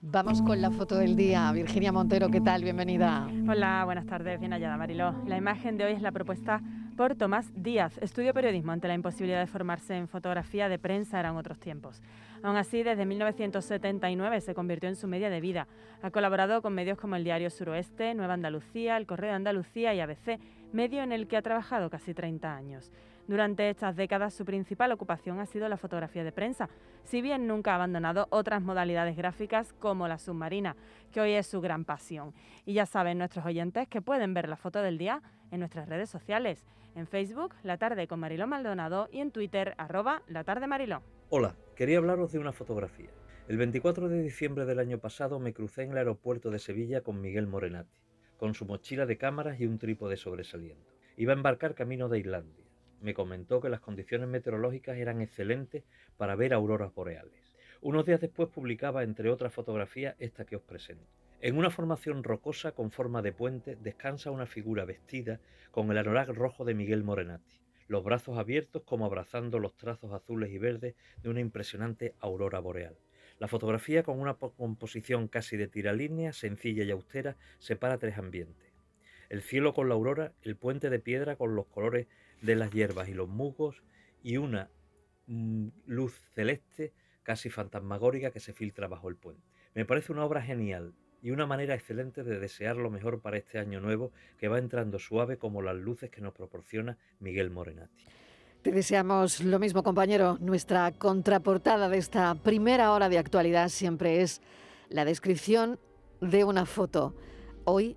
Vamos con la foto del día. Virginia Montero, ¿qué tal? Bienvenida. Hola, buenas tardes, bien hallada Mariló. La imagen de hoy es la propuesta por Tomás Díaz. Estudio periodismo ante la imposibilidad de formarse en fotografía de prensa eran otros tiempos. Aún así, desde 1979 se convirtió en su media de vida. Ha colaborado con medios como el Diario Suroeste, Nueva Andalucía, El Correo de Andalucía y ABC, medio en el que ha trabajado casi 30 años. Durante estas décadas su principal ocupación ha sido la fotografía de prensa, si bien nunca ha abandonado otras modalidades gráficas como la submarina, que hoy es su gran pasión. Y ya saben nuestros oyentes que pueden ver la foto del día en nuestras redes sociales, en Facebook, La Tarde con Mariló Maldonado y en Twitter, arroba La Tarde Mariló. Hola, quería hablaros de una fotografía. El 24 de diciembre del año pasado me crucé en el aeropuerto de Sevilla con Miguel Morenati, con su mochila de cámaras y un trípode sobresaliendo. Iba a embarcar camino de Islandia me comentó que las condiciones meteorológicas eran excelentes para ver auroras boreales. Unos días después publicaba, entre otras fotografías, esta que os presento. En una formación rocosa con forma de puente descansa una figura vestida con el anorak rojo de Miguel Morenati, los brazos abiertos como abrazando los trazos azules y verdes de una impresionante aurora boreal. La fotografía, con una composición casi de tiralínea, sencilla y austera, separa tres ambientes. El cielo con la aurora, el puente de piedra con los colores de las hierbas y los musgos y una mm, luz celeste casi fantasmagórica que se filtra bajo el puente. Me parece una obra genial y una manera excelente de desear lo mejor para este año nuevo que va entrando suave como las luces que nos proporciona Miguel Morenati. Te deseamos lo mismo, compañero. Nuestra contraportada de esta primera hora de actualidad siempre es la descripción de una foto. Hoy,